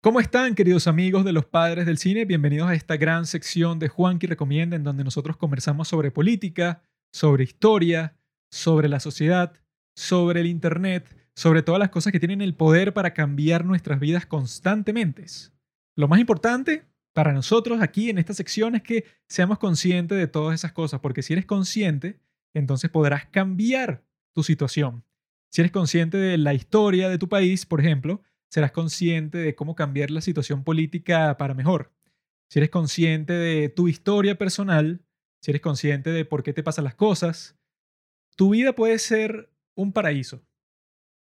¿Cómo están, queridos amigos de los padres del cine? Bienvenidos a esta gran sección de Juanqui Recomienda, en donde nosotros conversamos sobre política, sobre historia, sobre la sociedad, sobre el Internet, sobre todas las cosas que tienen el poder para cambiar nuestras vidas constantemente. Lo más importante para nosotros aquí en esta sección es que seamos conscientes de todas esas cosas, porque si eres consciente, entonces podrás cambiar tu situación. Si eres consciente de la historia de tu país, por ejemplo, serás consciente de cómo cambiar la situación política para mejor. Si eres consciente de tu historia personal, si eres consciente de por qué te pasan las cosas, tu vida puede ser un paraíso.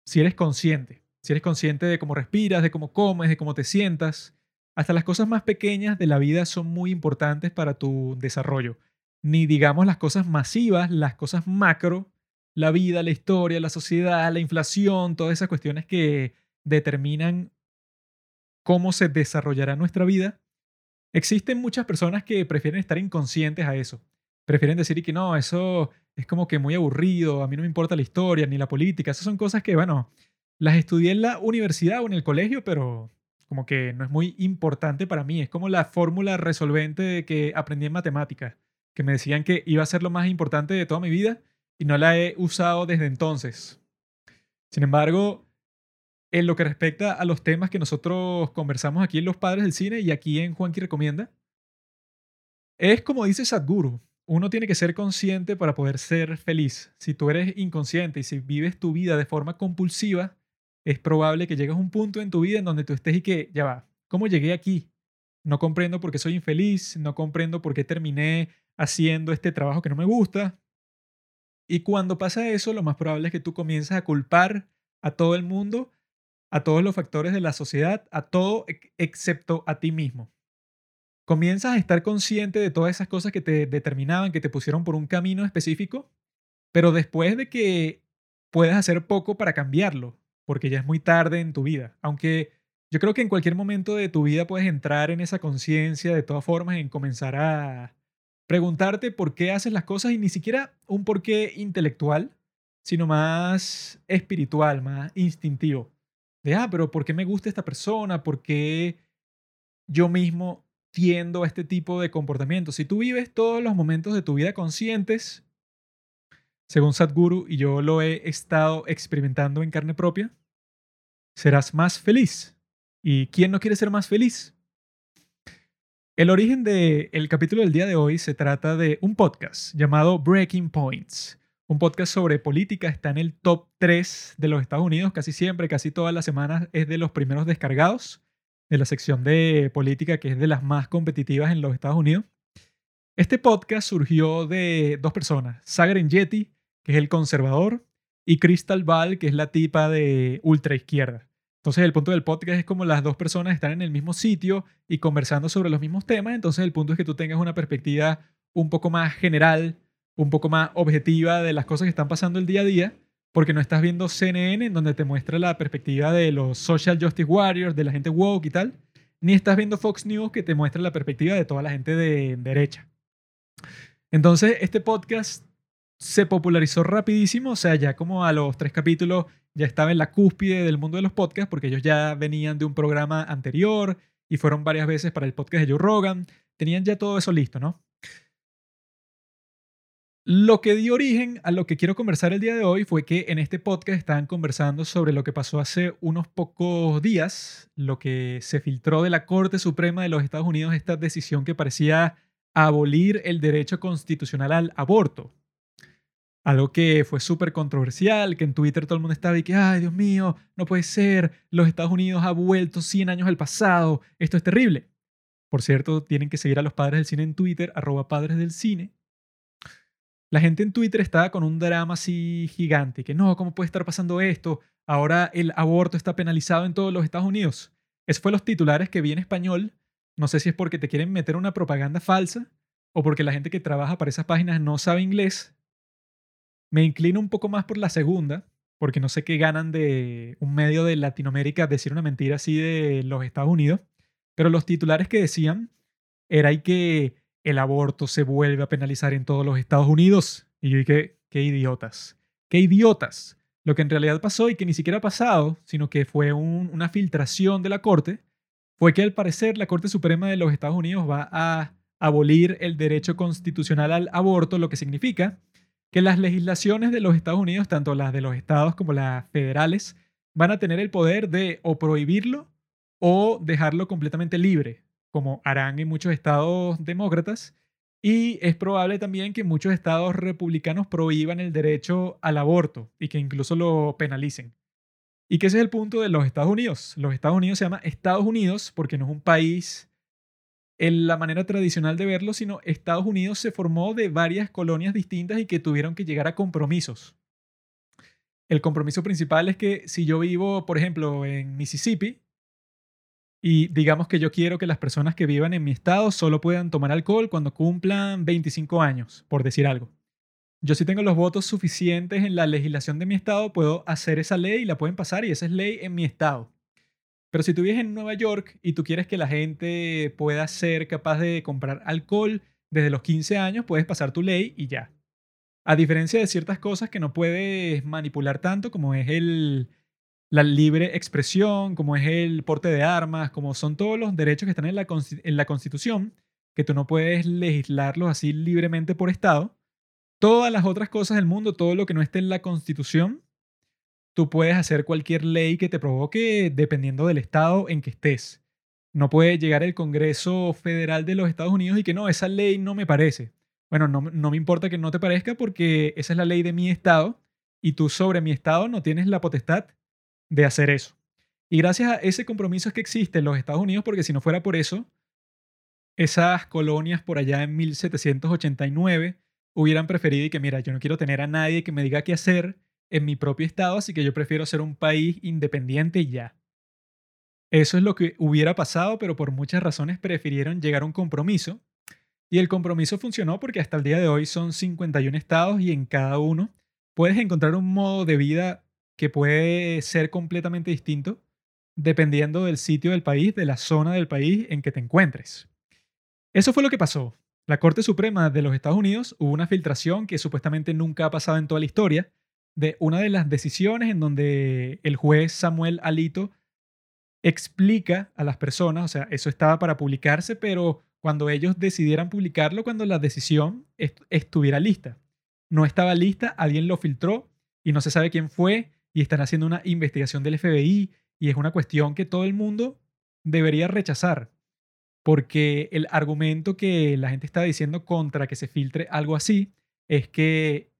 Si eres consciente, si eres consciente de cómo respiras, de cómo comes, de cómo te sientas, hasta las cosas más pequeñas de la vida son muy importantes para tu desarrollo. Ni digamos las cosas masivas, las cosas macro, la vida, la historia, la sociedad, la inflación, todas esas cuestiones que determinan cómo se desarrollará nuestra vida, existen muchas personas que prefieren estar inconscientes a eso. Prefieren decir que no, eso es como que muy aburrido, a mí no me importa la historia ni la política. Esas son cosas que, bueno, las estudié en la universidad o en el colegio, pero como que no es muy importante para mí. Es como la fórmula resolvente que aprendí en matemáticas, que me decían que iba a ser lo más importante de toda mi vida y no la he usado desde entonces. Sin embargo, en lo que respecta a los temas que nosotros conversamos aquí en Los Padres del Cine y aquí en Juanqui Recomienda, es como dice Sadhguru, uno tiene que ser consciente para poder ser feliz. Si tú eres inconsciente y si vives tu vida de forma compulsiva, es probable que llegues a un punto en tu vida en donde tú estés y que, ya va, ¿cómo llegué aquí? No comprendo por qué soy infeliz, no comprendo por qué terminé haciendo este trabajo que no me gusta. Y cuando pasa eso, lo más probable es que tú comiences a culpar a todo el mundo a todos los factores de la sociedad, a todo excepto a ti mismo. Comienzas a estar consciente de todas esas cosas que te determinaban, que te pusieron por un camino específico, pero después de que puedes hacer poco para cambiarlo, porque ya es muy tarde en tu vida. Aunque yo creo que en cualquier momento de tu vida puedes entrar en esa conciencia de todas formas, en comenzar a preguntarte por qué haces las cosas y ni siquiera un porqué intelectual, sino más espiritual, más instintivo de, ah, pero ¿por qué me gusta esta persona? ¿Por qué yo mismo tiendo a este tipo de comportamiento? Si tú vives todos los momentos de tu vida conscientes, según Sadhguru, y yo lo he estado experimentando en carne propia, serás más feliz. ¿Y quién no quiere ser más feliz? El origen del capítulo del día de hoy se trata de un podcast llamado Breaking Points, un podcast sobre política está en el top 3 de los Estados Unidos casi siempre, casi todas las semanas es de los primeros descargados de la sección de política que es de las más competitivas en los Estados Unidos. Este podcast surgió de dos personas, Sagar Yeti, que es el conservador, y Crystal Ball, que es la tipa de ultra izquierda. Entonces el punto del podcast es como las dos personas están en el mismo sitio y conversando sobre los mismos temas, entonces el punto es que tú tengas una perspectiva un poco más general un poco más objetiva de las cosas que están pasando el día a día, porque no estás viendo CNN en donde te muestra la perspectiva de los social justice warriors, de la gente woke y tal, ni estás viendo Fox News que te muestra la perspectiva de toda la gente de derecha. Entonces, este podcast se popularizó rapidísimo, o sea, ya como a los tres capítulos ya estaba en la cúspide del mundo de los podcasts, porque ellos ya venían de un programa anterior y fueron varias veces para el podcast de Joe Rogan, tenían ya todo eso listo, ¿no? Lo que dio origen a lo que quiero conversar el día de hoy fue que en este podcast estaban conversando sobre lo que pasó hace unos pocos días, lo que se filtró de la Corte Suprema de los Estados Unidos, esta decisión que parecía abolir el derecho constitucional al aborto. Algo que fue súper controversial, que en Twitter todo el mundo estaba y que, ay Dios mío, no puede ser, los Estados Unidos ha vuelto 100 años al pasado, esto es terrible. Por cierto, tienen que seguir a los padres del cine en Twitter, arroba padres del cine, la gente en Twitter estaba con un drama así gigante, que no, ¿cómo puede estar pasando esto? Ahora el aborto está penalizado en todos los Estados Unidos. Esos fueron los titulares que vi en español. No sé si es porque te quieren meter una propaganda falsa o porque la gente que trabaja para esas páginas no sabe inglés. Me inclino un poco más por la segunda, porque no sé qué ganan de un medio de Latinoamérica decir una mentira así de los Estados Unidos. Pero los titulares que decían era que el aborto se vuelve a penalizar en todos los Estados Unidos. Y yo dije, qué idiotas, qué idiotas. Lo que en realidad pasó y que ni siquiera ha pasado, sino que fue una filtración de la corte, fue que al parecer la Corte Suprema de los Estados Unidos va a abolir el derecho constitucional al aborto, lo que significa que las legislaciones de los Estados Unidos, tanto las de los estados como las federales, van a tener el poder de o prohibirlo o dejarlo completamente libre, como harán en muchos estados demócratas. Y es probable también que muchos estados republicanos prohíban el derecho al aborto y que incluso lo penalicen. Y que ese es el punto de los Estados Unidos. Los Estados Unidos se llama Estados Unidos porque no es un país en la manera tradicional de verlo, sino Estados Unidos se formó de varias colonias distintas y que tuvieron que llegar a compromisos. El compromiso principal es que si yo vivo, por ejemplo, en Mississippi, y digamos que yo quiero que las personas que vivan en mi estado solo puedan tomar alcohol cuando cumplan 25 años, por decir algo. Yo si tengo los votos suficientes en la legislación de mi estado, puedo hacer esa ley y la pueden pasar y esa es ley en mi estado. Pero si tú vives en Nueva York y tú quieres que la gente pueda ser capaz de comprar alcohol desde los 15 años, puedes pasar tu ley y ya. A diferencia de ciertas cosas que no puedes manipular tanto, como es el, la libre expresión, como es el porte de armas, como son todos los derechos que están en la, en la Constitución, que tú no puedes legislarlos así libremente por Estado. Todas las otras cosas del mundo, todo lo que no esté en la Constitución, tú puedes hacer cualquier ley que te provoque dependiendo del estado en que estés. No puede llegar el Congreso Federal de los Estados Unidos y que no, esa ley no me parece. Bueno, no, no me importa que no te parezca porque esa es la ley de mi estado y tú sobre mi estado no tienes la potestad de hacer eso. Y gracias a ese compromiso es que existe en los Estados Unidos porque si no fuera por eso, esas colonias por allá en 1789 hubieran preferido y que mira, yo no quiero tener a nadie que me diga qué hacer en mi propio estado, así que yo prefiero ser un país independiente ya. Eso es lo que hubiera pasado, pero por muchas razones prefirieron llegar a un compromiso. Y el compromiso funcionó porque hasta el día de hoy son 51 estados y en cada uno puedes encontrar un modo de vida que puede ser completamente distinto dependiendo del sitio del país, de la zona del país en que te encuentres. Eso fue lo que pasó. La Corte Suprema de los Estados Unidos hubo una filtración que supuestamente nunca ha pasado en toda la historia, de una de las decisiones en donde el juez Samuel Alito explica a las personas, o sea, eso estaba para publicarse, pero cuando ellos decidieran publicarlo, cuando la decisión estuviera lista. No estaba lista, alguien lo filtró y no se sabe quién fue y están haciendo una investigación del FBI y es una cuestión que todo el mundo debería rechazar, porque el argumento que la gente está diciendo contra que se filtre algo así es que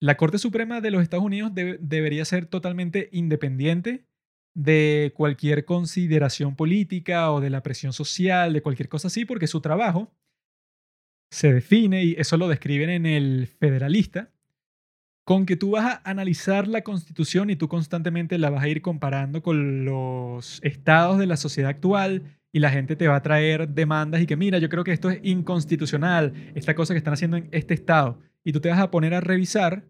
la Corte Suprema de los Estados Unidos debería ser totalmente independiente de cualquier consideración política o de la presión social, de cualquier cosa así, porque su trabajo se define, y eso lo describen en el Federalista, con que tú vas a analizar la constitución y tú constantemente la vas a ir comparando con los estados de la sociedad actual y la gente te va a traer demandas y que mira, yo creo que esto es inconstitucional, esta cosa que están haciendo en este estado y tú te vas a poner a revisar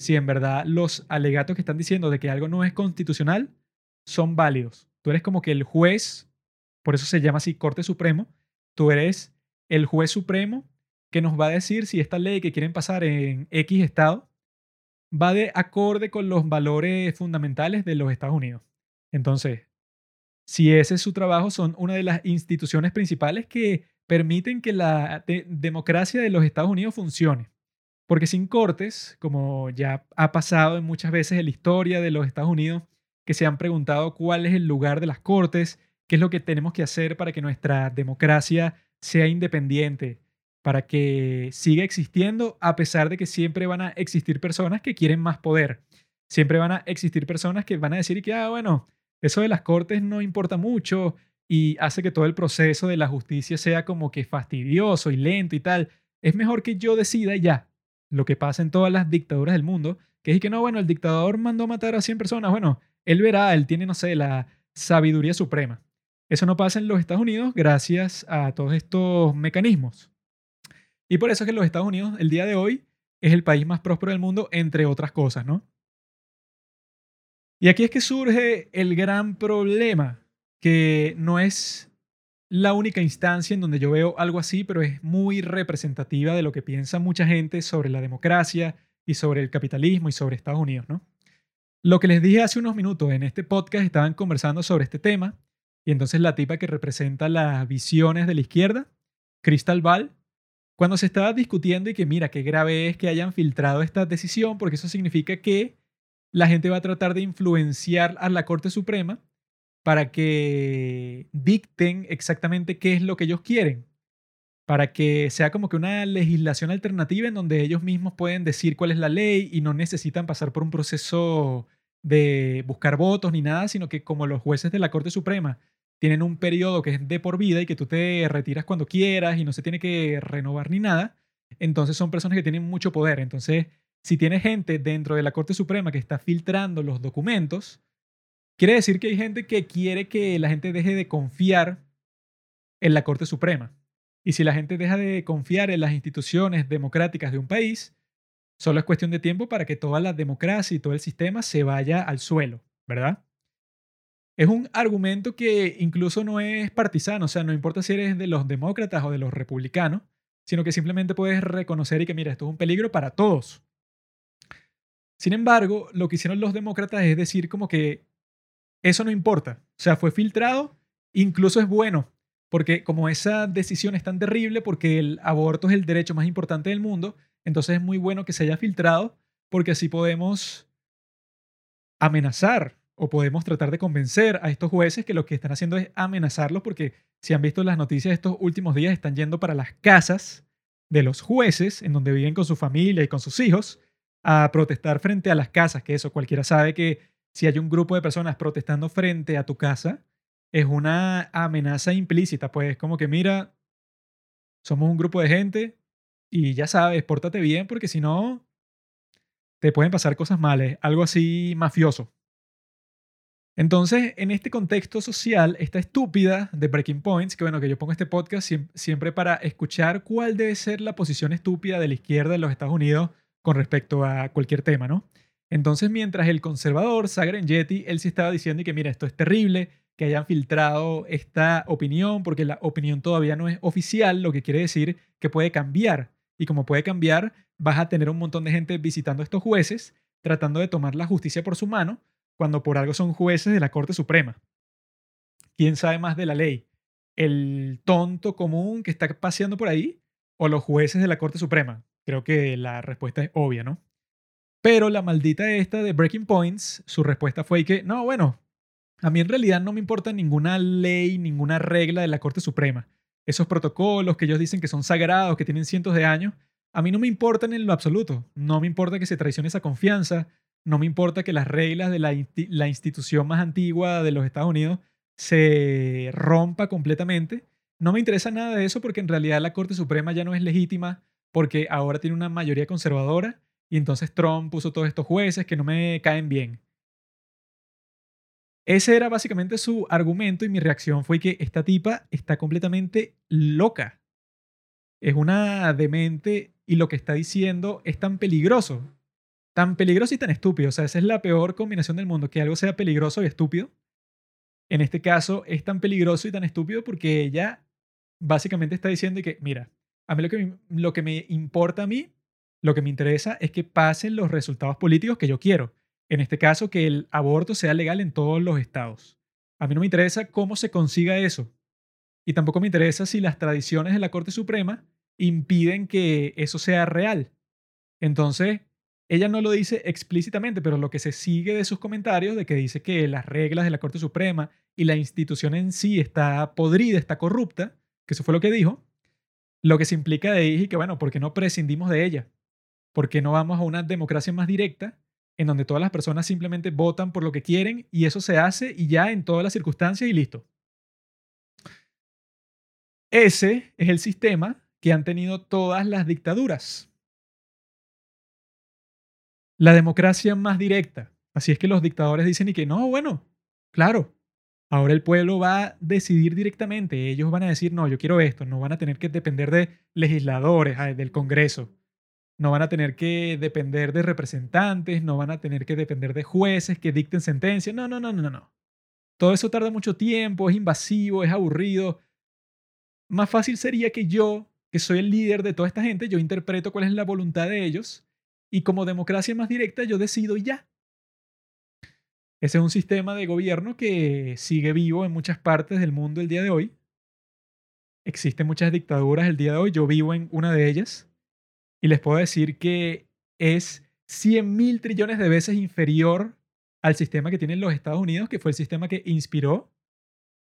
si en verdad los alegatos que están diciendo de que algo no es constitucional son válidos. Tú eres como que el juez, por eso se llama así Corte Supremo, tú eres el juez supremo que nos va a decir si esta ley que quieren pasar en X estado va de acorde con los valores fundamentales de los Estados Unidos. Entonces, si ese es su trabajo, son una de las instituciones principales que permiten que la democracia de los Estados Unidos funcione. Porque sin cortes, como ya ha pasado en muchas veces en la historia de los Estados Unidos, que se han preguntado cuál es el lugar de las cortes, qué es lo que tenemos que hacer para que nuestra democracia sea independiente, para que siga existiendo a pesar de que siempre van a existir personas que quieren más poder. Siempre van a existir personas que van a decir que, ah, bueno, eso de las cortes no importa mucho y hace que todo el proceso de la justicia sea como que fastidioso y lento y tal. Es mejor que yo decida ya, lo que pasa en todas las dictaduras del mundo, que es que no, bueno, el dictador mandó matar a 100 personas, bueno, él verá, él tiene, no sé, la sabiduría suprema. Eso no pasa en los Estados Unidos gracias a todos estos mecanismos. Y por eso es que los Estados Unidos, el día de hoy, es el país más próspero del mundo, entre otras cosas, ¿no? Y aquí es que surge el gran problema, que no es la única instancia en donde yo veo algo así, pero es muy representativa de lo que piensa mucha gente sobre la democracia y sobre el capitalismo y sobre Estados Unidos, ¿no? Lo que les dije hace unos minutos en este podcast estaban conversando sobre este tema Y entonces la tipa que representa las visiones de la izquierda, Crystal Ball, cuando se estaba discutiendo y que mira, qué grave es que hayan filtrado esta decisión, porque eso significa que la gente va a tratar de influenciar a la Corte Suprema para que dicten exactamente qué es lo que ellos quieren, para que sea como que una legislación alternativa en donde ellos mismos pueden decir cuál es la ley y no necesitan pasar por un proceso de buscar votos ni nada, sino que como los jueces de la Corte Suprema tienen un periodo que es de por vida y que tú te retiras cuando quieras y no se tiene que renovar ni nada, entonces son personas que tienen mucho poder. Entonces, si tiene gente dentro de la Corte Suprema que está filtrando los documentos, quiere decir que hay gente que quiere que la gente deje de confiar en la Corte Suprema. Y si la gente deja de confiar en las instituciones democráticas de un país, solo es cuestión de tiempo para que toda la democracia y todo el sistema se vaya al suelo, ¿verdad? Es un argumento que incluso no es partisano, o sea, no importa si eres de los demócratas o de los republicanos, sino que simplemente puedes reconocer y que, mira, esto es un peligro para todos. Sin embargo, lo que hicieron los demócratas es decir como que eso no importa, o sea, fue filtrado, incluso es bueno, porque como esa decisión es tan terrible, porque el aborto es el derecho más importante del mundo, entonces es muy bueno que se haya filtrado, porque así podemos amenazar o podemos tratar de convencer a estos jueces que lo que están haciendo es amenazarlos porque si han visto las noticias estos últimos días están yendo para las casas de los jueces en donde viven con su familia y con sus hijos a protestar frente a las casas, que eso cualquiera sabe que si hay un grupo de personas protestando frente a tu casa es una amenaza implícita, pues como que mira, somos un grupo de gente y ya sabes, pórtate bien porque si no te pueden pasar cosas malas, algo así mafioso. Entonces, en este contexto social, esta estúpida de Breaking Points, que bueno, que yo pongo este podcast siempre para escuchar cuál debe ser la posición estúpida de la izquierda de los Estados Unidos con respecto a cualquier tema, ¿no? Entonces, mientras el conservador Sagren Yeti, él sí estaba diciendo que, mira, esto es terrible, que hayan filtrado esta opinión, porque la opinión todavía no es oficial, lo que quiere decir que puede cambiar. Y como puede cambiar, vas a tener un montón de gente visitando a estos jueces, tratando de tomar la justicia por su mano, cuando por algo son jueces de la Corte Suprema. ¿Quién sabe más de la ley? ¿El tonto común que está paseando por ahí o los jueces de la Corte Suprema? Creo que la respuesta es obvia, ¿no? Pero la maldita esta de Breaking Points, su respuesta fue que, no, bueno, a mí en realidad no me importa ninguna ley, ninguna regla de la Corte Suprema. Esos protocolos que ellos dicen que son sagrados, que tienen cientos de años, a mí no me importan en lo absoluto. No me importa que se traicione esa confianza, no me importa que las reglas de la, institución más antigua de los Estados Unidos se rompa completamente. No me interesa nada de eso porque en realidad la Corte Suprema ya no es legítima porque ahora tiene una mayoría conservadora y entonces Trump puso todos estos jueces que no me caen bien. Ese era básicamente su argumento y mi reacción fue que esta tipa está completamente loca. Es una demente y lo que está diciendo es tan peligroso tan peligroso y tan estúpido. O sea, esa es la peor combinación del mundo, que algo sea peligroso y estúpido. En este caso es tan peligroso y tan estúpido porque ella básicamente está diciendo que, mira, a mí lo que, lo que me importa a mí, lo que me interesa es que pasen los resultados políticos que yo quiero. En este caso, que el aborto sea legal en todos los estados. A mí no me interesa cómo se consiga eso. Y tampoco me interesa si las tradiciones de la Corte Suprema impiden que eso sea real. Entonces, ella no lo dice explícitamente, pero lo que se sigue de sus comentarios, de que dice que las reglas de la Corte Suprema y la institución en sí está podrida, está corrupta, que eso fue lo que dijo, lo que se implica de ahí es que, bueno, ¿por qué no prescindimos de ella? ¿Por qué no vamos a una democracia más directa en donde todas las personas simplemente votan por lo que quieren y eso se hace y ya en todas las circunstancias y listo? Ese es el sistema que han tenido todas las dictaduras la democracia más directa. Así es que los dictadores dicen y que no, bueno, claro, ahora el pueblo va a decidir directamente. Ellos van a decir, no, yo quiero esto. No van a tener que depender de legisladores, del Congreso. No van a tener que depender de representantes, no van a tener que depender de jueces que dicten sentencias. No, no, no, no, no. Todo eso tarda mucho tiempo, es invasivo, es aburrido. Más fácil sería que yo, que soy el líder de toda esta gente, yo interpreto cuál es la voluntad de ellos y como democracia más directa yo decido y ya. Ese es un sistema de gobierno que sigue vivo en muchas partes del mundo el día de hoy. Existen muchas dictaduras el día de hoy. Yo vivo en una de ellas. Y les puedo decir que es 100 mil trillones de veces inferior al sistema que tienen los Estados Unidos, que fue el sistema que inspiró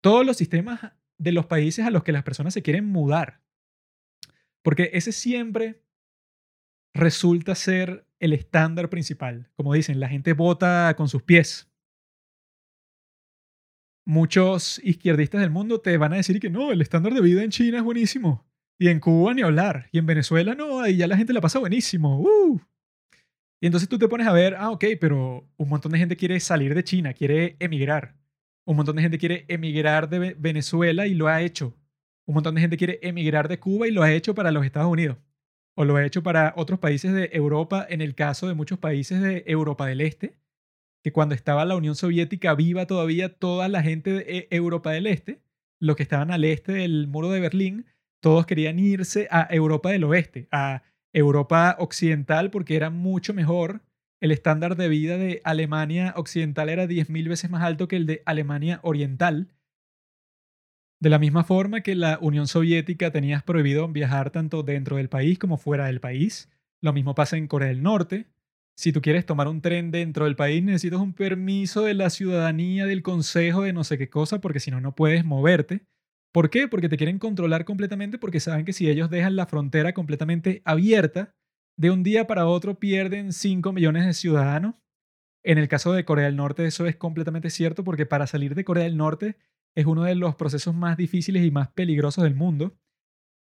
todos los sistemas de los países a los que las personas se quieren mudar. Porque ese siempre resulta ser el estándar principal. Como dicen, la gente vota con sus pies. Muchos izquierdistas del mundo te van a decir que no, el estándar de vida en China es buenísimo. Y en Cuba ni hablar. Y en Venezuela no, ahí ya la gente la pasa buenísimo. ¡Uh! Y entonces tú te pones a ver, ah, ok, pero un montón de gente quiere salir de China, quiere emigrar. Un montón de gente quiere emigrar de Venezuela y lo ha hecho. Un montón de gente quiere emigrar de Cuba y lo ha hecho para los Estados Unidos. O lo ha hecho para otros países de Europa, en el caso de muchos países de Europa del Este, que cuando estaba la Unión Soviética viva todavía toda la gente de Europa del Este, los que estaban al este del muro de Berlín, todos querían irse a Europa del Oeste, a Europa Occidental, porque era mucho mejor. El estándar de vida de Alemania Occidental era 10.000 veces más alto que el de Alemania Oriental. De la misma forma que la Unión Soviética tenía prohibido viajar tanto dentro del país como fuera del país. Lo mismo pasa en Corea del Norte. Si tú quieres tomar un tren dentro del país, necesitas un permiso de la ciudadanía, del consejo, de no sé qué cosa, porque si no, no puedes moverte. ¿Por qué? Porque te quieren controlar completamente porque saben que si ellos dejan la frontera completamente abierta, de un día para otro pierden 5 millones de ciudadanos. En el caso de Corea del Norte eso es completamente cierto porque para salir de Corea del Norte es uno de los procesos más difíciles y más peligrosos del mundo.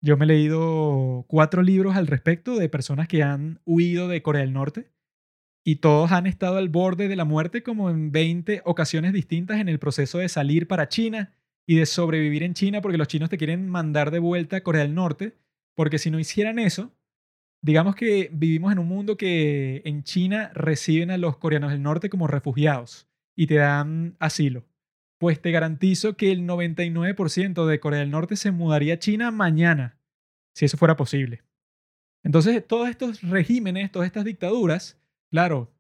Yo me he leído cuatro libros al respecto de personas que han huido de Corea del Norte y todos han estado al borde de la muerte como en 20 ocasiones distintas en el proceso de salir para China y de sobrevivir en China porque los chinos te quieren mandar de vuelta a Corea del Norte, porque si no hicieran eso, digamos que vivimos en un mundo que en China reciben a los coreanos del norte como refugiados y te dan asilo. Pues te garantizo que el 99% de Corea del Norte se mudaría a China mañana, si eso fuera posible. Entonces, todos estos regímenes, todas estas dictaduras, claro,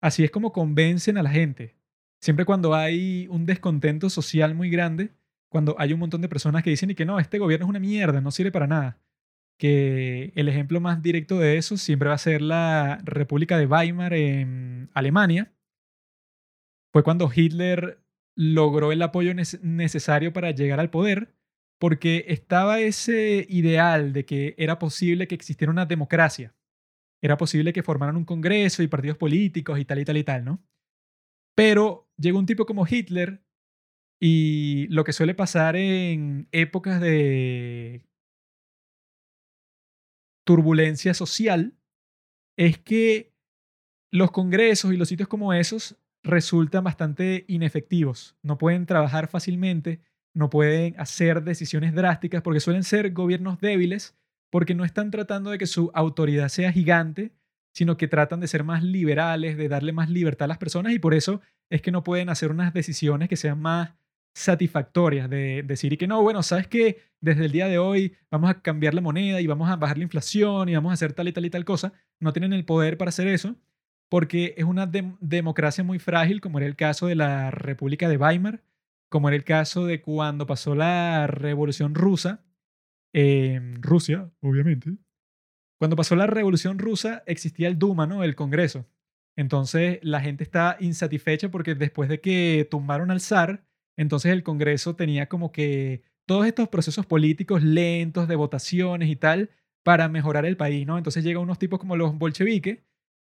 así es como convencen a la gente. Siempre cuando hay un descontento social muy grande, cuando hay un montón de personas que dicen y que no, este gobierno es una mierda, no sirve para nada. Que el ejemplo más directo de eso siempre va a ser la República de Weimar en Alemania. Fue cuando Hitler logró el apoyo necesario para llegar al poder, porque estaba ese ideal de que era posible que existiera una democracia. Era posible que formaran un congreso y partidos políticos y tal y tal y tal, ¿no? Pero llegó un tipo como Hitler y lo que suele pasar en épocas de turbulencia social es que los congresos y los sitios como esos resultan bastante inefectivos. No pueden trabajar fácilmente, no pueden hacer decisiones drásticas porque suelen ser gobiernos débiles porque no están tratando de que su autoridad sea gigante, sino que tratan de ser más liberales, de darle más libertad a las personas y por eso es que no pueden hacer unas decisiones que sean más satisfactorias, de decir que no, bueno, sabes que desde el día de hoy vamos a cambiar la moneda y vamos a bajar la inflación y vamos a hacer tal y tal y tal cosa, no tienen el poder para hacer eso porque es una democracia muy frágil, como era el caso de la República de Weimar, como era el caso de cuando pasó la Revolución Rusa, en Rusia, obviamente, cuando pasó la Revolución Rusa existía el Duma, ¿no? El Congreso. Entonces la gente está insatisfecha porque después de que tumbaron al zar, entonces el Congreso tenía como que todos estos procesos políticos lentos de votaciones y tal para mejorar el país, ¿no? Entonces llegan unos tipos como los bolcheviques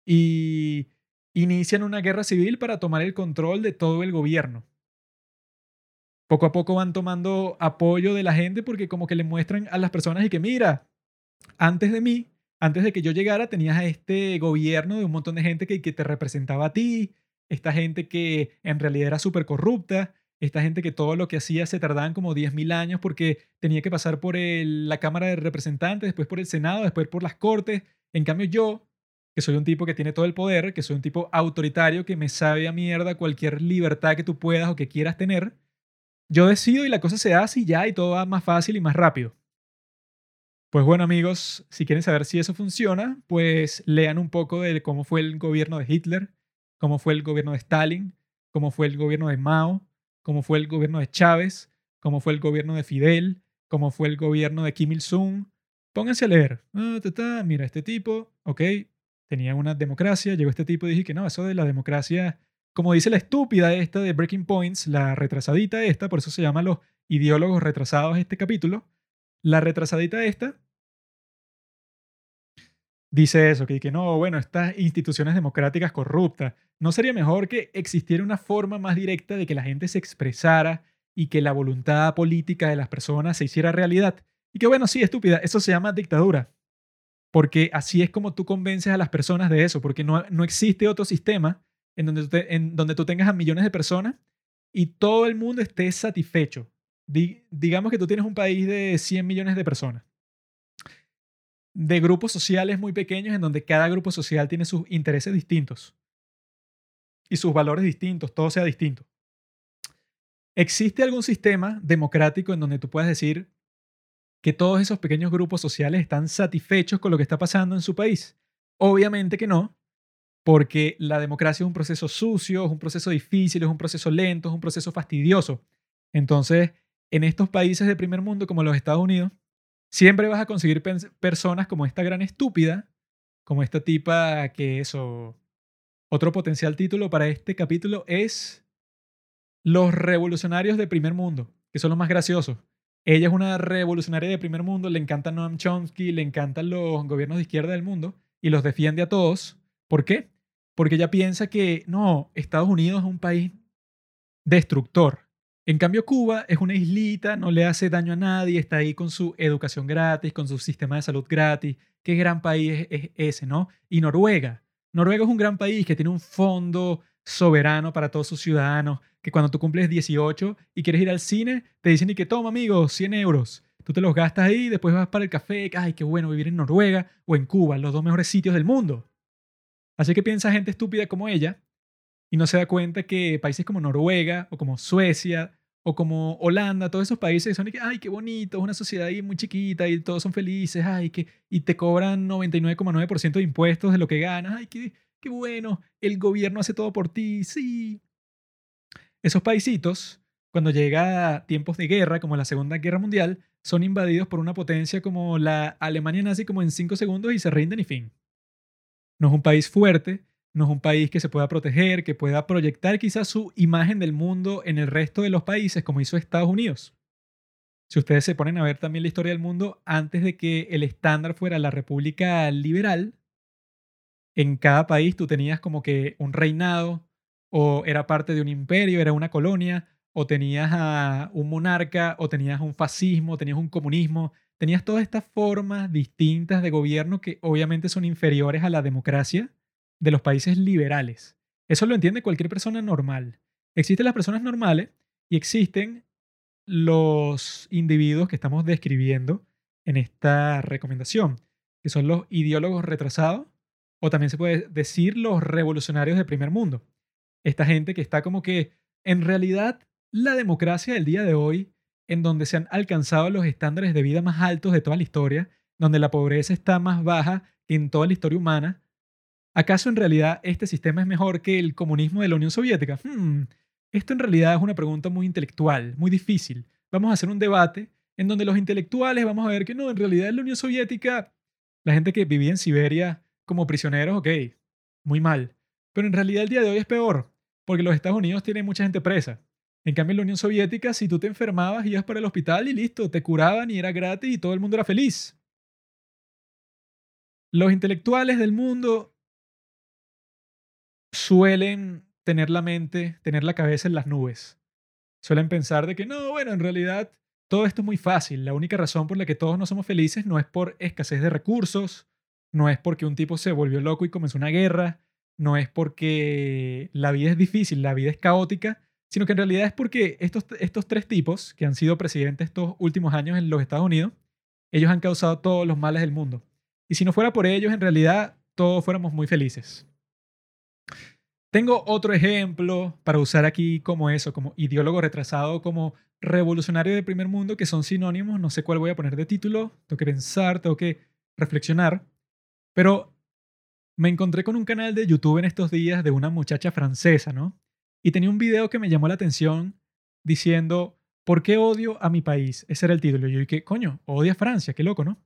y inician una guerra civil para tomar el control de todo el gobierno. Poco a poco van tomando apoyo de la gente porque como que le muestran a las personas y que mira, antes de mí antes de que yo llegara tenías a este gobierno de un montón de gente que, que te representaba a ti, esta gente que en realidad era súper corrupta, esta gente que todo lo que hacía se tardaban como 10.000 años porque tenía que pasar por la Cámara de Representantes, después por el Senado, después por las Cortes. En cambio yo, que soy un tipo que tiene todo el poder, que soy un tipo autoritario, que me sabe a mierda cualquier libertad que tú puedas o que quieras tener, yo decido y la cosa se hace y ya y todo va más fácil y más rápido. Pues bueno amigos, si quieren saber si eso funciona, pues lean un poco de cómo fue el gobierno de Hitler, cómo fue el gobierno de Stalin, como fue el gobierno de Mao, como fue el gobierno de Chávez, como fue el gobierno de Fidel, como fue el gobierno de Kim Il-sung. Pónganse a leer. Ah, mira, este tipo, ok, tenía una democracia, llegó este tipo y dije que no, eso de la democracia, como dice la estúpida esta de Breaking Points, la retrasadita esta, por eso se llama los ideólogos retrasados este capítulo, la retrasadita esta dice eso, que, que no, bueno, estas instituciones democráticas corruptas, ¿no sería mejor que existiera una forma más directa de que la gente se expresara y que la voluntad política de las personas se hiciera realidad? Y que bueno, sí, estúpida, eso se llama dictadura. Porque así es como tú convences a las personas de eso, porque no, no existe otro sistema en donde, en donde tú tengas a millones de personas y todo el mundo esté satisfecho. digamos que tú tienes un país de 100 millones de personas de grupos sociales muy pequeños en donde cada grupo social tiene sus intereses distintos y sus valores distintos, todo sea distinto. ¿Existe algún sistema democrático en donde tú puedas decir que todos esos pequeños grupos sociales están satisfechos con lo que está pasando en su país? Obviamente que no, porque la democracia es un proceso sucio, es un proceso difícil, es un proceso lento, es un proceso fastidioso. Entonces, en estos países de primer mundo como los Estados Unidos, Siempre vas a conseguir personas como esta gran estúpida, como esta tipa que eso... Otro potencial título para este capítulo es Los revolucionarios de primer mundo, que son los más graciosos. Ella es una revolucionaria de primer mundo, le encanta Noam Chomsky, le encantan los gobiernos de izquierda del mundo y los defiende a todos. ¿Por qué? Porque ella piensa que no, Estados Unidos es un país destructor. En cambio, Cuba es una islita, no le hace daño a nadie, está ahí con su educación gratis, con su sistema de salud gratis. Qué gran país es ese, ¿no? Y Noruega. Noruega es un gran país que tiene un fondo soberano para todos sus ciudadanos, que cuando tú cumples 18 y quieres ir al cine, te dicen y que toma, amigo, 100 euros. Tú te los gastas ahí, después vas para el café, ay, qué bueno vivir en Noruega o en Cuba, los dos mejores sitios del mundo. Así que piensa gente estúpida como ella y no se da cuenta que países como Noruega o como Suecia o como Holanda, todos esos países son que, ay, qué bonito, es una sociedad ahí muy chiquita y todos son felices, ay, que, y te cobran 99,9% de impuestos de lo que ganas, ay, qué, qué bueno, el gobierno hace todo por ti, sí. Esos paisitos, cuando llega tiempos de guerra, como la Segunda Guerra Mundial, son invadidos por una potencia como la Alemania nazi como en 5 segundos y se rinden y fin. No es un país fuerte, no es un país que se pueda proteger, que pueda proyectar quizás su imagen del mundo en el resto de los países, como hizo Estados Unidos. Si ustedes se ponen a ver también la historia del mundo, antes de que el estándar fuera la república liberal, en cada país tú tenías como que un reinado, o era parte de un imperio, era una colonia, o tenías a un monarca, o tenías un fascismo, tenías un comunismo, tenías todas estas formas distintas de gobierno que obviamente son inferiores a la democracia de los países liberales. Eso lo entiende cualquier persona normal. Existen las personas normales y existen los individuos que estamos describiendo en esta recomendación, que son los ideólogos retrasados o también se puede decir los revolucionarios de primer mundo. Esta gente que está como que en realidad la democracia del día de hoy, en donde se han alcanzado los estándares de vida más altos de toda la historia, donde la pobreza está más baja en toda la historia humana, ¿Acaso en realidad este sistema es mejor que el comunismo de la Unión Soviética? Hmm, esto en realidad es una pregunta muy intelectual, muy difícil. Vamos a hacer un debate en donde los intelectuales vamos a ver que no, en realidad la Unión Soviética, la gente que vivía en Siberia como prisioneros, ok, muy mal. Pero en realidad el día de hoy es peor, porque los Estados Unidos tienen mucha gente presa. En cambio, en la Unión Soviética, si tú te enfermabas, ibas para el hospital y listo, te curaban y era gratis y todo el mundo era feliz. Los intelectuales del mundo suelen tener la mente, tener la cabeza en las nubes. Suelen pensar de que no, bueno, en realidad todo esto es muy fácil. La única razón por la que todos no somos felices no es por escasez de recursos, no es porque un tipo se volvió loco y comenzó una guerra, no es porque la vida es difícil, la vida es caótica, sino que en realidad es porque estos, estos tres tipos que han sido presidentes estos últimos años en los Estados Unidos, ellos han causado todos los males del mundo. Y si no fuera por ellos, en realidad todos fuéramos muy felices. Tengo otro ejemplo para usar aquí como eso, como ideólogo retrasado, como revolucionario de primer mundo, que son sinónimos. No sé cuál voy a poner de título. Tengo que pensar, tengo que reflexionar. Pero me encontré con un canal de YouTube en estos días de una muchacha francesa, ¿no? Y tenía un video que me llamó la atención diciendo, ¿por qué odio a mi país? Ese era el título. Y yo dije, coño, odia a Francia, qué loco, ¿no?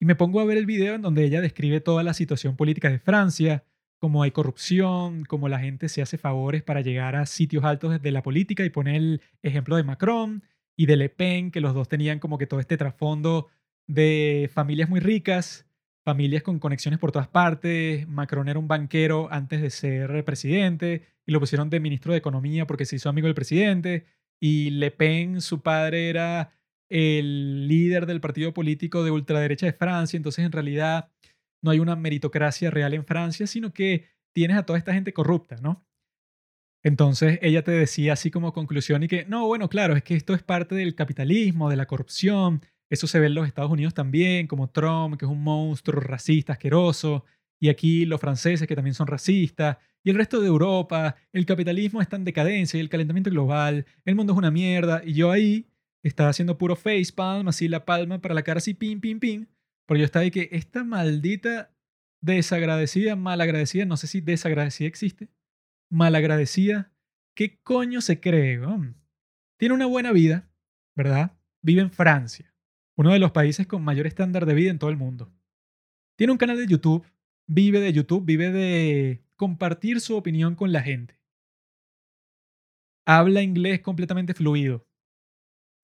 Y me pongo a ver el video en donde ella describe toda la situación política de Francia, cómo hay corrupción, cómo la gente se hace favores para llegar a sitios altos de la política y pone el ejemplo de Macron y de Le Pen, que los dos tenían como que todo este trasfondo de familias muy ricas, familias con conexiones por todas partes. Macron era un banquero antes de ser presidente y lo pusieron de ministro de Economía porque se hizo amigo del presidente. Y Le Pen, su padre era el líder del partido político de ultraderecha de Francia, entonces en realidad no hay una meritocracia real en Francia, sino que tienes a toda esta gente corrupta, ¿no? Entonces ella te decía así como conclusión y que, no, bueno, claro, es que esto es parte del capitalismo, de la corrupción, eso se ve en los Estados Unidos también, como Trump, que es un monstruo racista, asqueroso, y aquí los franceses que también son racistas, y el resto de Europa, el capitalismo está en decadencia y el calentamiento global, el mundo es una mierda, y yo ahí estaba haciendo puro facepalm, así la palma para la cara, así pim, pim, pim. Porque yo estaba ahí que esta maldita desagradecida, malagradecida, no sé si desagradecida existe, malagradecida, ¿qué coño se cree? Tiene una buena vida, ¿verdad? Vive en Francia, uno de los países con mayor estándar de vida en todo el mundo. Tiene un canal de YouTube, vive de YouTube, vive de compartir su opinión con la gente. Habla inglés completamente fluido.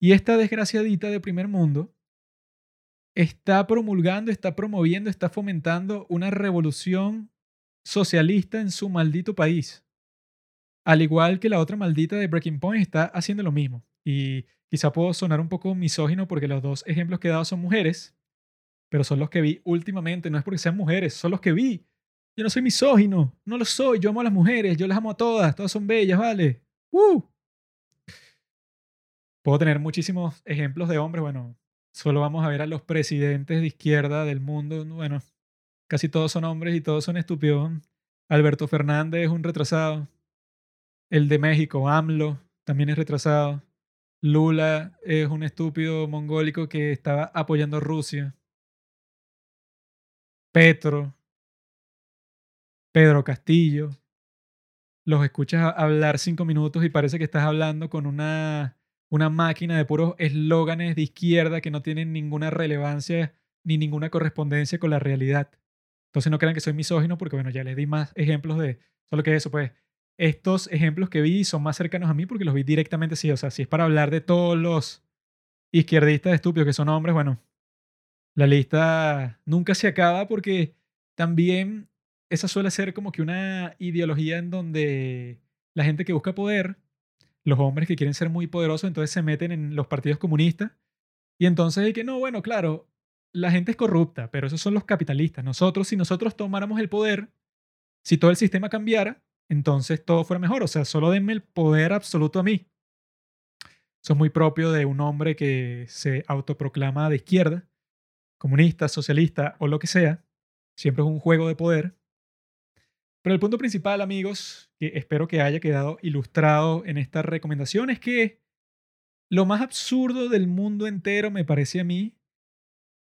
Y esta desgraciadita de primer mundo está promulgando, está promoviendo, está fomentando una revolución socialista en su maldito país. Al igual que la otra maldita de Breaking Point está haciendo lo mismo. Y quizá puedo sonar un poco misógino porque los dos ejemplos que he dado son mujeres, pero son los que vi últimamente. No es porque sean mujeres, son los que vi. Yo no soy misógino, no lo soy. Yo amo a las mujeres, yo las amo a todas, todas son bellas, ¿vale? ¡Uh! Puedo tener muchísimos ejemplos de hombres. Bueno, solo vamos a ver a los presidentes de izquierda del mundo. Bueno, casi todos son hombres y todos son estúpidos. Alberto Fernández es un retrasado. El de México, AMLO, también es retrasado. Lula es un estúpido mongólico que estaba apoyando a Rusia. Petro. Pedro Castillo. Los escuchas hablar cinco minutos y parece que estás hablando con una una máquina de puros eslóganes de izquierda que no tienen ninguna relevancia ni ninguna correspondencia con la realidad. Entonces no crean que soy misógino porque, bueno, ya les di más ejemplos de solo que eso, pues estos ejemplos que vi son más cercanos a mí porque los vi directamente sí. O sea, si es para hablar de todos los izquierdistas estúpidos que son hombres, bueno, la lista nunca se acaba porque también esa suele ser como que una ideología en donde la gente que busca poder los hombres que quieren ser muy poderosos, entonces se meten en los partidos comunistas. Y entonces hay que, no, bueno, claro, la gente es corrupta, pero esos son los capitalistas. Nosotros, si nosotros tomáramos el poder, si todo el sistema cambiara, entonces todo fuera mejor. O sea, solo denme el poder absoluto a mí. Eso es muy propio de un hombre que se autoproclama de izquierda, comunista, socialista o lo que sea. Siempre es un juego de poder. Pero el punto principal, amigos, que espero que haya quedado ilustrado en esta recomendación, es que lo más absurdo del mundo entero, me parece a mí,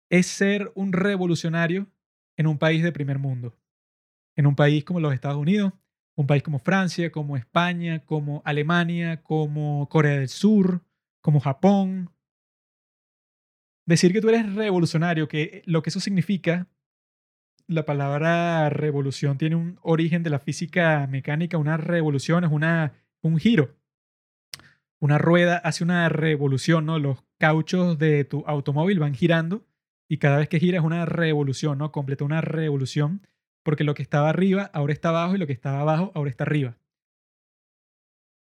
es ser un revolucionario en un país de primer mundo. En un país como los Estados Unidos, un país como Francia, como España, como Alemania, como Corea del Sur, como Japón. Decir que tú eres revolucionario, que lo que eso significa la palabra revolución tiene un origen de la física mecánica. Una revolución es una, un giro. Una rueda hace una revolución, ¿no? Los cauchos de tu automóvil van girando y cada vez que gira es una revolución, ¿no? Completa una revolución porque lo que estaba arriba ahora está abajo y lo que estaba abajo ahora está arriba.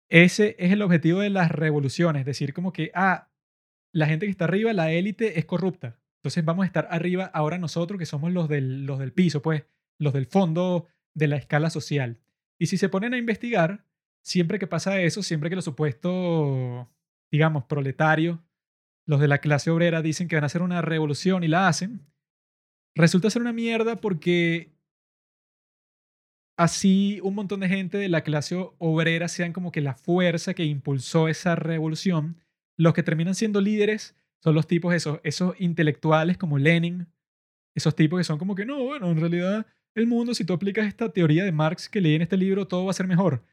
Ese es el objetivo de las revoluciones, es decir, como que, ah, la gente que está arriba, la élite, es corrupta. Entonces vamos a estar arriba ahora nosotros, que somos los del, los del piso, pues, los del fondo de la escala social. Y si se ponen a investigar, siempre que pasa eso, siempre que los supuestos, digamos, proletarios, los de la clase obrera dicen que van a hacer una revolución y la hacen, resulta ser una mierda porque así un montón de gente de la clase obrera sean como que la fuerza que impulsó esa revolución, los que terminan siendo líderes son los tipos esos, esos intelectuales como Lenin, esos tipos que son como que no, bueno, en realidad el mundo, si tú aplicas esta teoría de Marx que leí en este libro, todo va a ser mejor.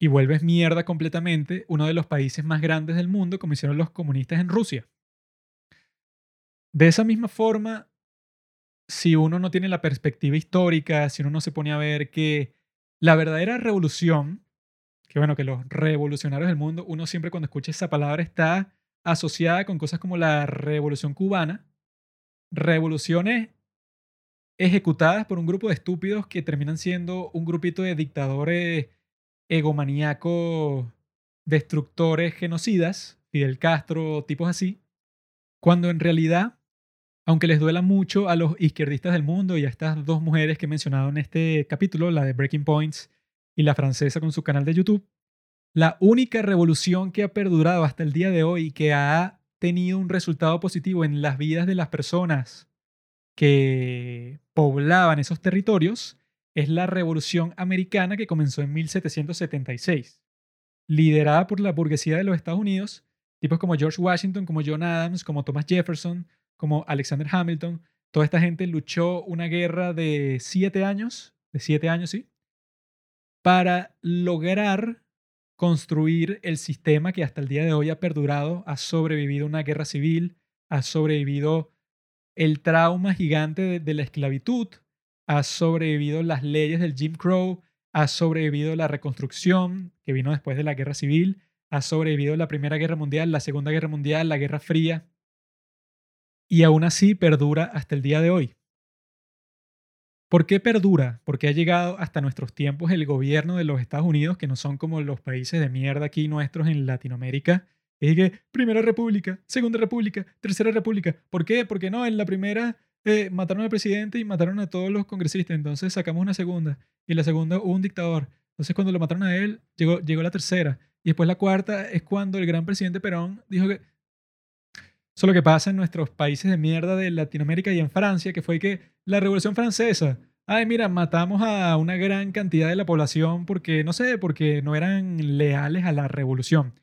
y vuelves mierda completamente uno de los países más grandes del mundo, como hicieron los comunistas en Rusia. De esa misma forma, si uno no tiene la perspectiva histórica, si uno no se pone a ver que la verdadera revolución, que bueno, que los revolucionarios del mundo, uno siempre cuando escucha esa palabra está asociada con cosas como la revolución cubana, revoluciones ejecutadas por un grupo de estúpidos que terminan siendo un grupito de dictadores egomaníacos, destructores, genocidas, Fidel Castro, tipos así, cuando en realidad, aunque les duela mucho a los izquierdistas del mundo y a estas dos mujeres que he mencionado en este capítulo, la de Breaking Points y la francesa con su canal de YouTube, la única revolución que ha perdurado hasta el día de hoy y que ha tenido un resultado positivo en las vidas de las personas que poblaban esos territorios es la Revolución Americana que comenzó en 1776, liderada por la burguesía de los Estados Unidos, tipos como George Washington, como John Adams, como Thomas Jefferson, como Alexander Hamilton. Toda esta gente luchó una guerra de siete años, de siete años, sí, para lograr construir el sistema que hasta el día de hoy ha perdurado, ha sobrevivido una guerra civil, ha sobrevivido el trauma gigante de, la esclavitud, ha sobrevivido las leyes del Jim Crow, ha sobrevivido la reconstrucción que vino después de la guerra civil, ha sobrevivido la Primera Guerra Mundial, la Segunda Guerra Mundial, la Guerra Fría, y aún así perdura hasta el día de hoy. ¿Por qué perdura? Porque ha llegado hasta nuestros tiempos el gobierno de los Estados Unidos, que no son como los países de mierda aquí nuestros en Latinoamérica, es que Primera República, Segunda República, Tercera República. ¿Por qué? Porque no, en la primera eh, mataron al presidente y mataron a todos los congresistas. Entonces sacamos una segunda. Y la segunda un dictador. Entonces cuando lo mataron a él, llegó, llegó la tercera. Y después la cuarta es cuando el gran presidente Perón dijo que... Eso es lo que pasa en nuestros países de mierda de Latinoamérica y en Francia, que fue que la Revolución Francesa, ay, mira, matamos a una gran cantidad de la población porque, no sé, porque no eran leales a la revolución.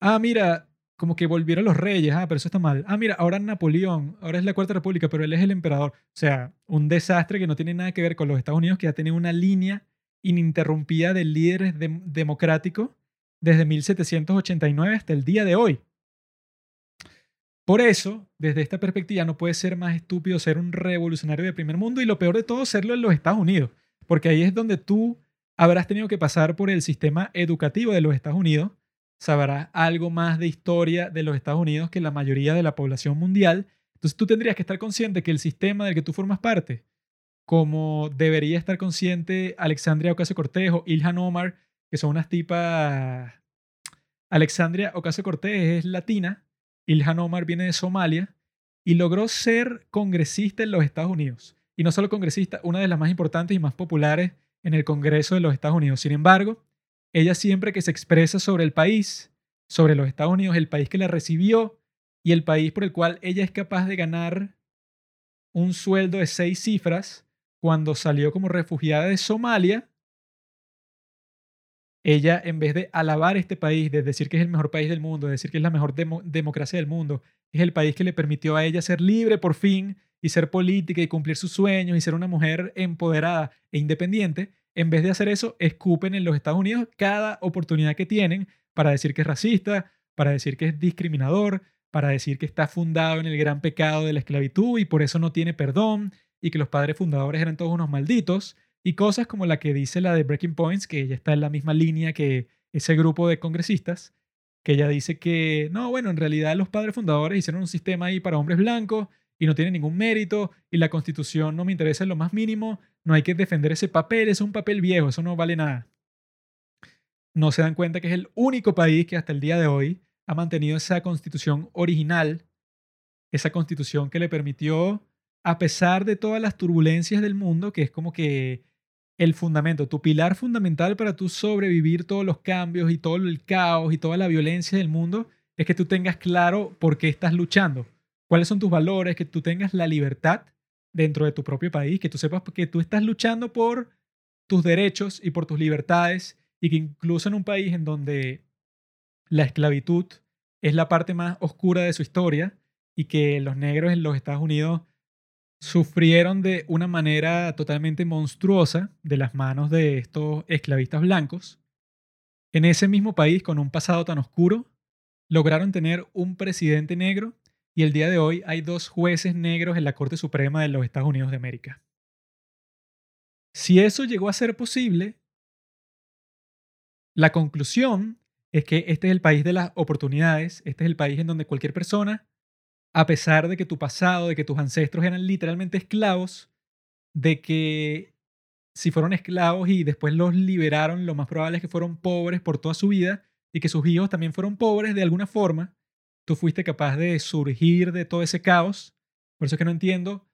Ah, mira, como que volvieron los reyes, ah, pero eso está mal. Ah, mira, ahora Napoleón, ahora es la Cuarta República, pero él es el emperador. O sea, un desastre que no tiene nada que ver con los Estados Unidos, que ha tenido una línea ininterrumpida de líderes democráticos desde 1789 hasta el día de hoy. Por eso, desde esta perspectiva, no puede ser más estúpido ser un revolucionario de primer mundo y lo peor de todo, serlo en los Estados Unidos, porque ahí es donde tú habrás tenido que pasar por el sistema educativo de los Estados Unidos sabrás algo más de historia de los Estados Unidos que la mayoría de la población mundial. Entonces tú tendrías que estar consciente que el sistema del que tú formas parte, como debería estar consciente Alexandria Ocasio-Cortez o Ilhan Omar, que son unas tipas... Alexandria Ocasio-Cortez es latina, Ilhan Omar viene de Somalia y logró ser congresista en los Estados Unidos. Y no solo congresista, una de las más importantes y más populares en el Congreso de los Estados Unidos. Sin embargo, ella siempre que se expresa sobre el país, sobre los Estados Unidos, el país que la recibió y el país por el cual ella es capaz de ganar un sueldo de seis cifras cuando salió como refugiada de Somalia, ella en vez de alabar este país, de decir que es el mejor país del mundo, de decir que es la mejor democracia del mundo, es el país que le permitió a ella ser libre por fin y ser política y cumplir sus sueños y ser una mujer empoderada e independiente, en vez de hacer eso, escupen en los Estados Unidos cada oportunidad que tienen para decir que es racista, para decir que es discriminador, para decir que está fundado en el gran pecado de la esclavitud y por eso no tiene perdón y que los padres fundadores eran todos unos malditos y cosas como la que dice la de Breaking Points, que ella está en la misma línea que ese grupo de congresistas, que ella dice que no, bueno, en realidad los padres fundadores hicieron un sistema ahí para hombres blancos y no tiene ningún mérito y la constitución no me interesa en lo más mínimo, no hay que defender ese papel, es un papel viejo, eso no vale nada. No se dan cuenta que es el único país que hasta el día de hoy ha mantenido esa constitución original, esa constitución que le permitió, a pesar de todas las turbulencias del mundo, que es como que el fundamento, tu pilar fundamental para tú sobrevivir todos los cambios y todo el caos y toda la violencia del mundo, es que tú tengas claro por qué estás luchando cuáles son tus valores, que tú tengas la libertad dentro de tu propio país, que tú sepas que tú estás luchando por tus derechos y por tus libertades y que incluso en un país en donde la esclavitud es la parte más oscura de su historia y que los negros en los Estados Unidos sufrieron de una manera totalmente monstruosa de las manos de estos esclavistas blancos, en ese mismo país con un pasado tan oscuro, lograron tener un presidente negro y el día de hoy hay dos jueces negros en la Corte Suprema de los Estados Unidos de América. Si eso llegó a ser posible, la conclusión es que este es el país de las oportunidades, este es el país en donde cualquier persona, a pesar de que tu pasado, de que tus ancestros eran literalmente esclavos, de que si fueron esclavos y después los liberaron, lo más probable es que fueron pobres por toda su vida y que sus hijos también fueron pobres de alguna forma, tú fuiste capaz de surgir de todo ese caos. Por eso es que no entiendo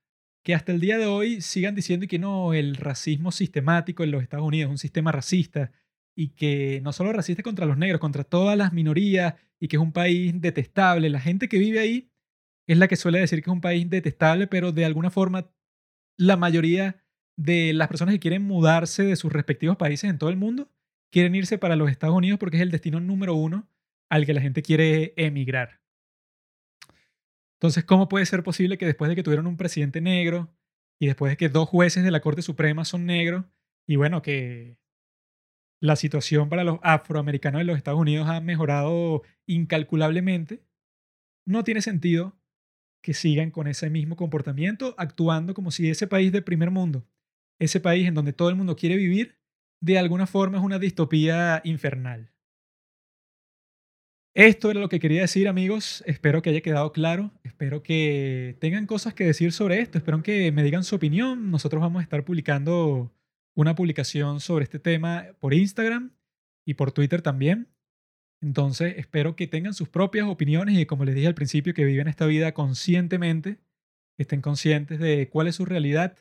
que hasta el día de hoy sigan diciendo que no, el racismo sistemático en los Estados Unidos es un sistema racista y que no solo racista contra los negros, contra todas las minorías y que es un país detestable. La gente que vive ahí es la que suele decir que es un país detestable, pero de alguna forma la mayoría de las personas que quieren mudarse de sus respectivos países en todo el mundo quieren irse para los Estados Unidos porque es el destino número uno al que la gente quiere emigrar. Entonces, ¿cómo puede ser posible que después de que tuvieron un presidente negro y después de que dos jueces de la Corte Suprema son negros y bueno, que la situación para los afroamericanos en los Estados Unidos ha mejorado incalculablemente, no tiene sentido que sigan con ese mismo comportamiento, actuando como si ese país de primer mundo, ese país en donde todo el mundo quiere vivir, de alguna forma es una distopía infernal. Esto era lo que quería decir, amigos. Espero que haya quedado claro. Espero que tengan cosas que decir sobre esto. Espero que me digan su opinión. Nosotros vamos a estar publicando una publicación sobre este tema por Instagram y por Twitter también. Entonces, espero que tengan sus propias opiniones y como les dije al principio, que viven esta vida conscientemente, estén conscientes de cuál es su realidad,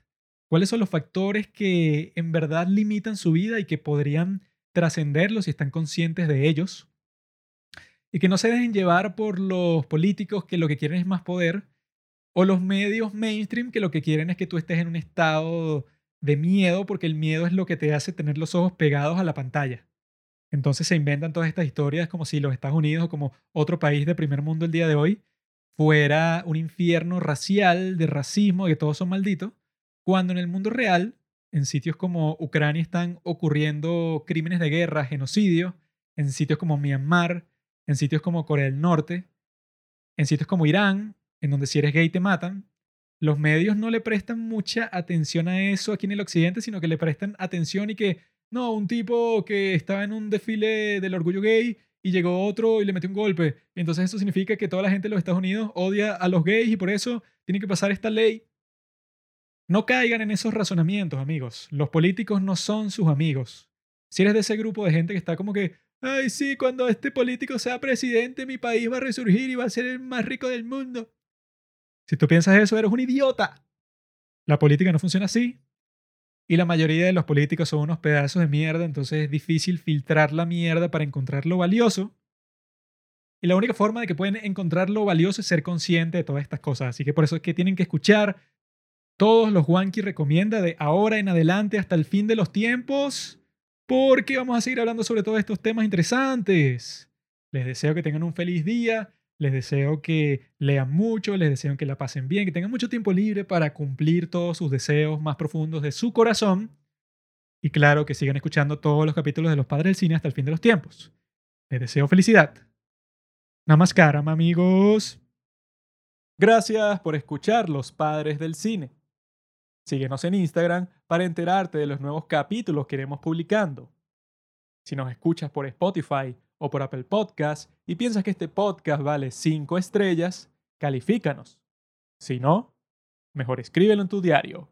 cuáles son los factores que en verdad limitan su vida y que podrían trascenderlos si están conscientes de ellos. Y que no se dejen llevar por los políticos que lo que quieren es más poder o los medios mainstream que lo que quieren es que tú estés en un estado de miedo porque el miedo es lo que te hace tener los ojos pegados a la pantalla. Entonces se inventan todas estas historias como si los Estados Unidos o como otro país de primer mundo el día de hoy fuera un infierno racial, de racismo, que todos son malditos, cuando en el mundo real, en sitios como Ucrania están ocurriendo crímenes de guerra, genocidio, en sitios como Myanmar, en sitios como Corea del Norte, en sitios como Irán, en donde si eres gay te matan, los medios no le prestan mucha atención a eso aquí en el occidente, sino que le prestan atención y que, no, un tipo que estaba en un desfile del orgullo gay y llegó otro y le metió un golpe. entonces eso significa que toda la gente de los Estados Unidos odia a los gays y por eso tiene que pasar esta ley. No caigan en esos razonamientos, amigos. Los políticos no son sus amigos. Si eres de ese grupo de gente que está como que, ay, sí, cuando este político sea presidente, mi país va a resurgir y va a ser el más rico del mundo. Si tú piensas eso, eres un idiota. La política no funciona así. Y la mayoría de los políticos son unos pedazos de mierda, entonces es difícil filtrar la mierda para encontrar lo valioso. Y la única forma de que pueden encontrar lo valioso es ser consciente de todas estas cosas. Así que por eso es que tienen que escuchar todos los Juanqui recomienda de ahora en adelante hasta el fin de los tiempos, porque vamos a seguir hablando sobre todos estos temas interesantes. Les deseo que tengan un feliz día les deseo que lean mucho, les deseo que la pasen bien, que tengan mucho tiempo libre para cumplir todos sus deseos más profundos de su corazón. Y claro, que sigan escuchando todos los capítulos de Los Padres del Cine hasta el fin de los tiempos. Les deseo felicidad. Namaskaram, amigos. Gracias por escuchar Los Padres del Cine. Síguenos en Instagram para enterarte de los nuevos capítulos que iremos publicando. Si nos escuchas por Spotify o por Apple Podcast y piensas que este podcast vale 5 estrellas, califícanos. Si no, mejor escríbelo en tu diario.